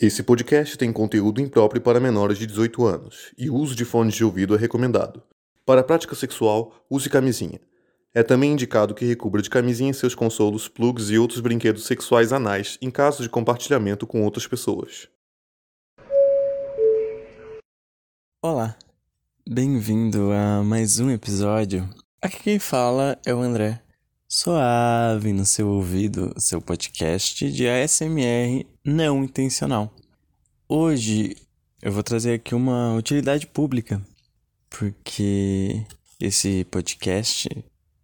Esse podcast tem conteúdo impróprio para menores de 18 anos e o uso de fones de ouvido é recomendado. Para a prática sexual, use camisinha. É também indicado que recubra de camisinha seus consolos, plugs e outros brinquedos sexuais anais em caso de compartilhamento com outras pessoas. Olá, bem-vindo a mais um episódio. Aqui quem fala é o André. Suave no seu ouvido, seu podcast de ASMR não intencional. Hoje eu vou trazer aqui uma utilidade pública, porque esse podcast,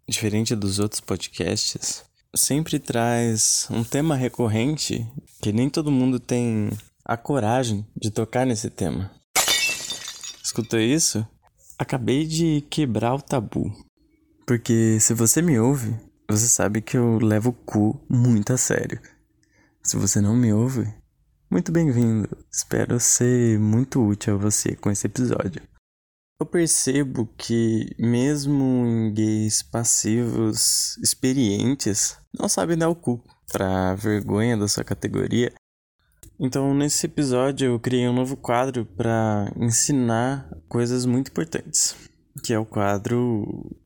diferente dos outros podcasts, sempre traz um tema recorrente que nem todo mundo tem a coragem de tocar nesse tema. Escutou isso? Acabei de quebrar o tabu. Porque se você me ouve, você sabe que eu levo o cu muito a sério. Se você não me ouve, muito bem-vindo. Espero ser muito útil a você com esse episódio. Eu percebo que, mesmo em gays passivos experientes, não sabem dar o cu pra vergonha da sua categoria então, nesse episódio, eu criei um novo quadro para ensinar coisas muito importantes, que é o quadro.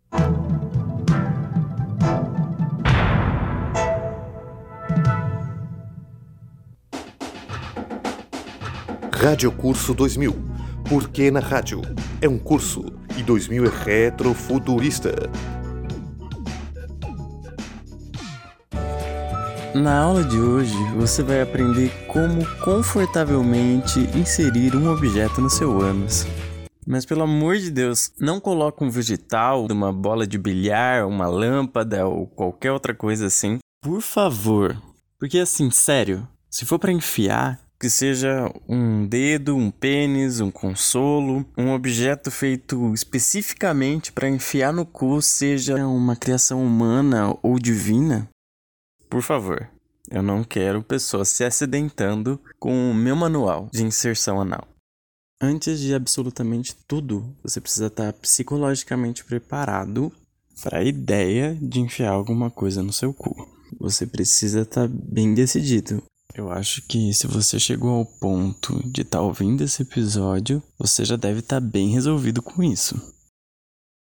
Rádio Curso 2000. Por que na rádio? É um curso e 2000 é retrofuturista. Na aula de hoje, você vai aprender como confortavelmente inserir um objeto no seu ânus. Mas pelo amor de Deus, não coloque um vegetal, uma bola de bilhar, uma lâmpada ou qualquer outra coisa assim. Por favor. Porque assim, sério, se for para enfiar, que seja um dedo, um pênis, um consolo, um objeto feito especificamente para enfiar no cu, seja uma criação humana ou divina, por favor, eu não quero pessoas se acidentando com o meu manual de inserção anal. Antes de absolutamente tudo, você precisa estar psicologicamente preparado para a ideia de enfiar alguma coisa no seu cu. Você precisa estar bem decidido. Eu acho que se você chegou ao ponto de estar ouvindo esse episódio, você já deve estar bem resolvido com isso.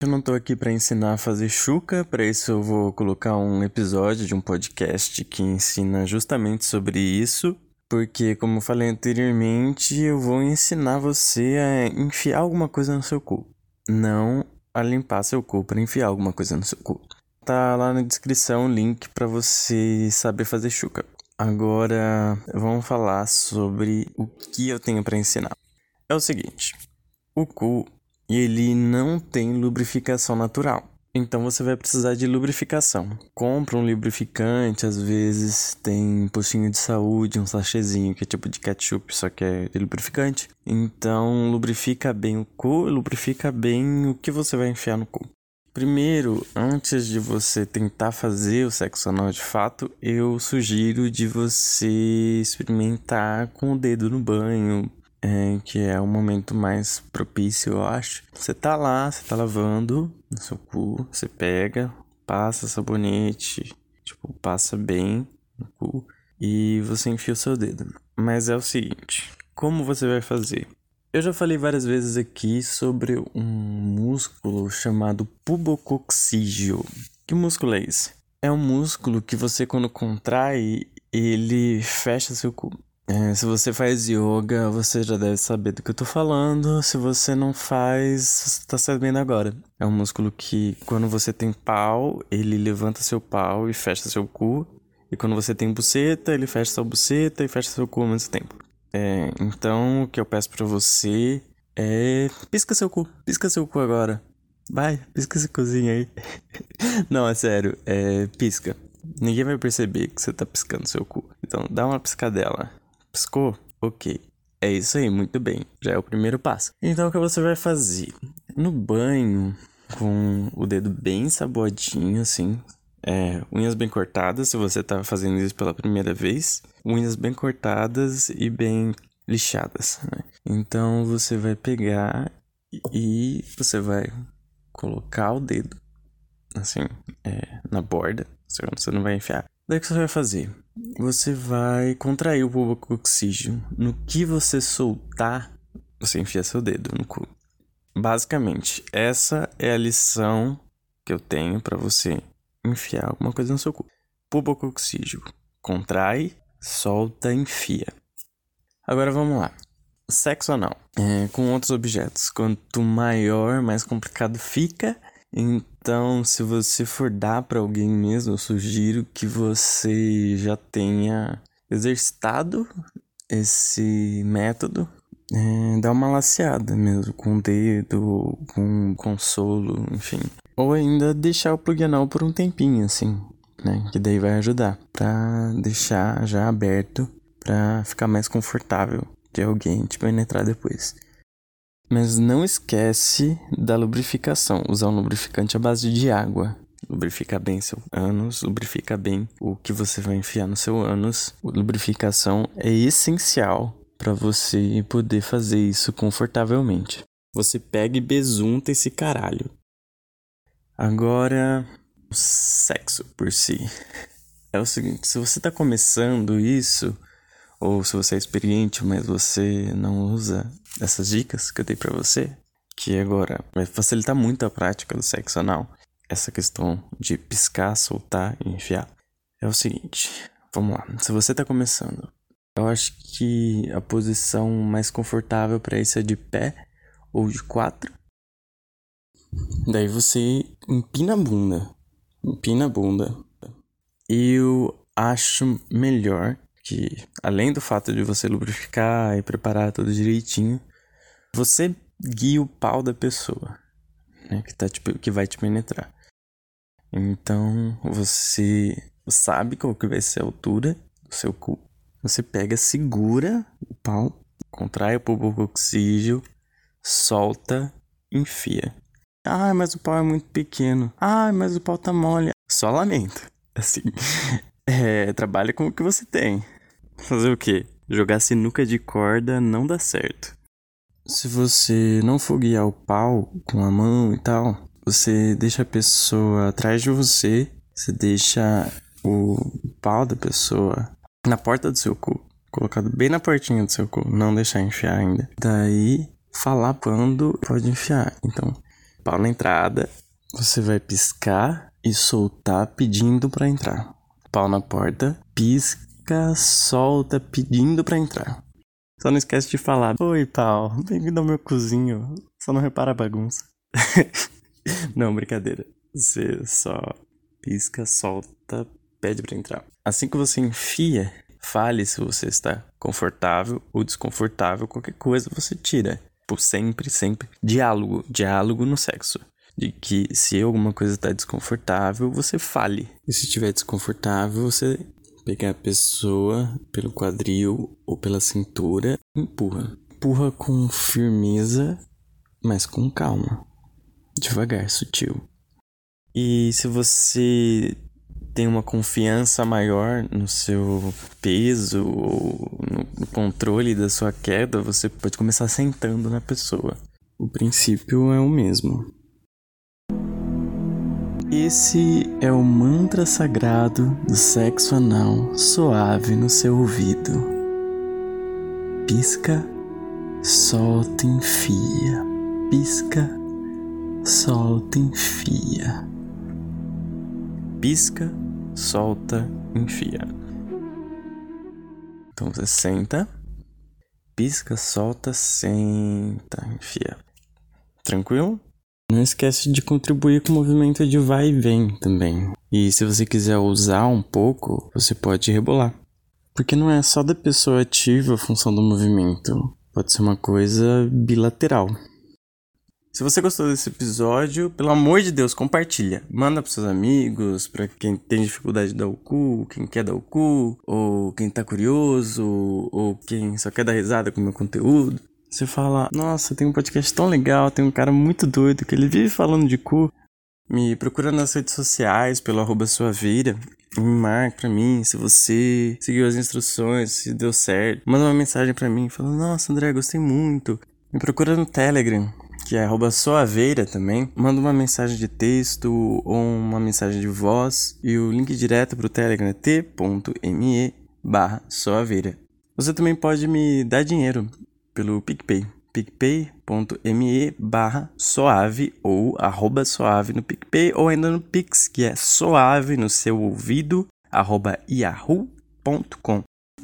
Eu não tô aqui para ensinar a fazer chuca, para isso eu vou colocar um episódio de um podcast que ensina justamente sobre isso, porque como eu falei anteriormente, eu vou ensinar você a enfiar alguma coisa no seu cu, não a limpar seu cu para enfiar alguma coisa no seu cu. Tá lá na descrição o link para você saber fazer chuca. Agora vamos falar sobre o que eu tenho para ensinar. É o seguinte, o cu ele não tem lubrificação natural. Então você vai precisar de lubrificação. Compra um lubrificante, às vezes tem postinho de saúde, um sachêzinho que é tipo de ketchup, só que é lubrificante. Então lubrifica bem o cu, lubrifica bem o que você vai enfiar no cu. Primeiro, antes de você tentar fazer o sexo anal de fato, eu sugiro de você experimentar com o dedo no banho, é, que é o momento mais propício, eu acho. Você tá lá, você tá lavando no seu cu, você pega, passa sabonete, tipo, passa bem no cu e você enfia o seu dedo. Mas é o seguinte, como você vai fazer? Eu já falei várias vezes aqui sobre um músculo chamado pubococcígeo. Que músculo é esse? É um músculo que você quando contrai, ele fecha seu cu. É, se você faz yoga, você já deve saber do que eu tô falando. Se você não faz, você tá sabendo agora. É um músculo que, quando você tem pau, ele levanta seu pau e fecha seu cu. E quando você tem buceta, ele fecha sua buceta e fecha seu cu ao mesmo tempo. É, então, o que eu peço para você é. Pisca seu cu. Pisca seu cu agora. Vai, pisca esse cozinha aí. não, é sério. É. Pisca. Ninguém vai perceber que você tá piscando seu cu. Então, dá uma piscadela. Piscou? Ok. É isso aí, muito bem. Já é o primeiro passo. Então o que você vai fazer? No banho, com o dedo bem saboadinho, assim. É, unhas bem cortadas, se você tá fazendo isso pela primeira vez. Unhas bem cortadas e bem lixadas. Né? Então você vai pegar e você vai colocar o dedo assim, é, na borda. Você não vai enfiar. Daí o que você vai fazer? você vai contrair o pubococcígeo. No que você soltar, você enfia seu dedo no cu. Basicamente, essa é a lição que eu tenho para você enfiar alguma coisa no seu cu. Pubococcígeo. Contrai, solta, enfia. Agora vamos lá. Sexo anal. É, com outros objetos. Quanto maior, mais complicado fica. Então, se você for dar para alguém mesmo, eu sugiro que você já tenha exercitado esse método. É, dá uma laceada mesmo, com o dedo, com consolo, enfim. Ou ainda deixar o plug anal por um tempinho, assim, né? Que daí vai ajudar pra deixar já aberto pra ficar mais confortável de alguém te penetrar depois. Mas não esquece da lubrificação. Usar um lubrificante à base de água. Lubrifica bem seu ânus, lubrifica bem o que você vai enfiar no seu ânus. Lubrificação é essencial para você poder fazer isso confortavelmente. Você pega e besunta esse caralho. Agora, o sexo por si. É o seguinte, se você tá começando isso, ou se você é experiente, mas você não usa essas dicas que eu dei para você, que agora vai facilitar muito a prática do sexo anal, essa questão de piscar, soltar e enfiar, é o seguinte, vamos lá, se você tá começando, eu acho que a posição mais confortável para isso é de pé ou de quatro. Daí você empina a bunda, empina a bunda. Eu acho melhor que além do fato de você lubrificar e preparar tudo direitinho, você guia o pau da pessoa, né, que tá tipo, que vai te penetrar. Então, você sabe qual que vai ser a altura do seu cu. Você pega, segura o pau, contrai o pulmão oxígeno, solta, enfia. Ah, mas o pau é muito pequeno. Ah, mas o pau tá mole. Só lamento. Assim, é, trabalha com o que você tem. Fazer o quê? Jogar sinuca de corda não dá certo. Se você não for guiar o pau com a mão e tal, você deixa a pessoa atrás de você, você deixa o pau da pessoa na porta do seu cu, colocado bem na portinha do seu cu, não deixar enfiar ainda. Daí, falar quando pode enfiar. Então, pau na entrada, você vai piscar e soltar pedindo para entrar. Pau na porta, pisca solta pedindo para entrar. Só não esquece de falar: Oi, pau, bem-vindo ao meu cozinho. Só não repara a bagunça. não, brincadeira. Você só pisca, solta, pede para entrar. Assim que você enfia, fale se você está confortável ou desconfortável, qualquer coisa você tira. Por sempre, sempre. Diálogo, diálogo no sexo de que se alguma coisa está desconfortável, você fale. E se estiver desconfortável, você pegar a pessoa pelo quadril ou pela cintura, empurra. Empurra com firmeza, mas com calma. Devagar, sutil. E se você tem uma confiança maior no seu peso ou no controle da sua queda, você pode começar sentando na pessoa. O princípio é o mesmo. Esse é o mantra sagrado do sexo anal suave no seu ouvido. Pisca, solta, enfia. Pisca, solta, enfia. Pisca, solta, enfia. Então você senta, pisca, solta, senta, enfia. Tranquilo? Não esquece de contribuir com o movimento de vai e vem também. E se você quiser usar um pouco, você pode rebolar. Porque não é só da pessoa ativa a função do movimento, pode ser uma coisa bilateral. Se você gostou desse episódio, pelo amor de Deus, compartilha. Manda pros seus amigos, para quem tem dificuldade de dar o cu, quem quer dar o cu, ou quem tá curioso, ou quem só quer dar risada com o meu conteúdo. Você fala, nossa, tem um podcast tão legal, tem um cara muito doido que ele vive falando de cu. Me procura nas redes sociais pelo arroba sua vida. Me marca pra mim se você seguiu as instruções, se deu certo. Manda uma mensagem pra mim, fala, nossa André, gostei muito. Me procura no Telegram, que é soaveira também. Manda uma mensagem de texto ou uma mensagem de voz e o link direto pro Telegram é t.me barra soaveira. Você também pode me dar dinheiro pelo PicPay picpay.me barra soave ou arroba soave no PicPay ou ainda no Pix, que é soave no seu ouvido, arroba yahoo.com.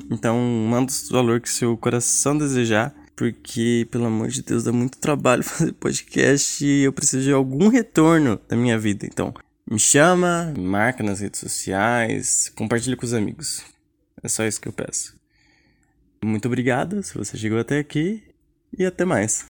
Então, manda o valor que seu coração desejar, porque, pelo amor de Deus, dá muito trabalho fazer podcast e eu preciso de algum retorno da minha vida. Então, me chama, me marca nas redes sociais, compartilha com os amigos. É só isso que eu peço. Muito obrigado se você chegou até aqui e até mais.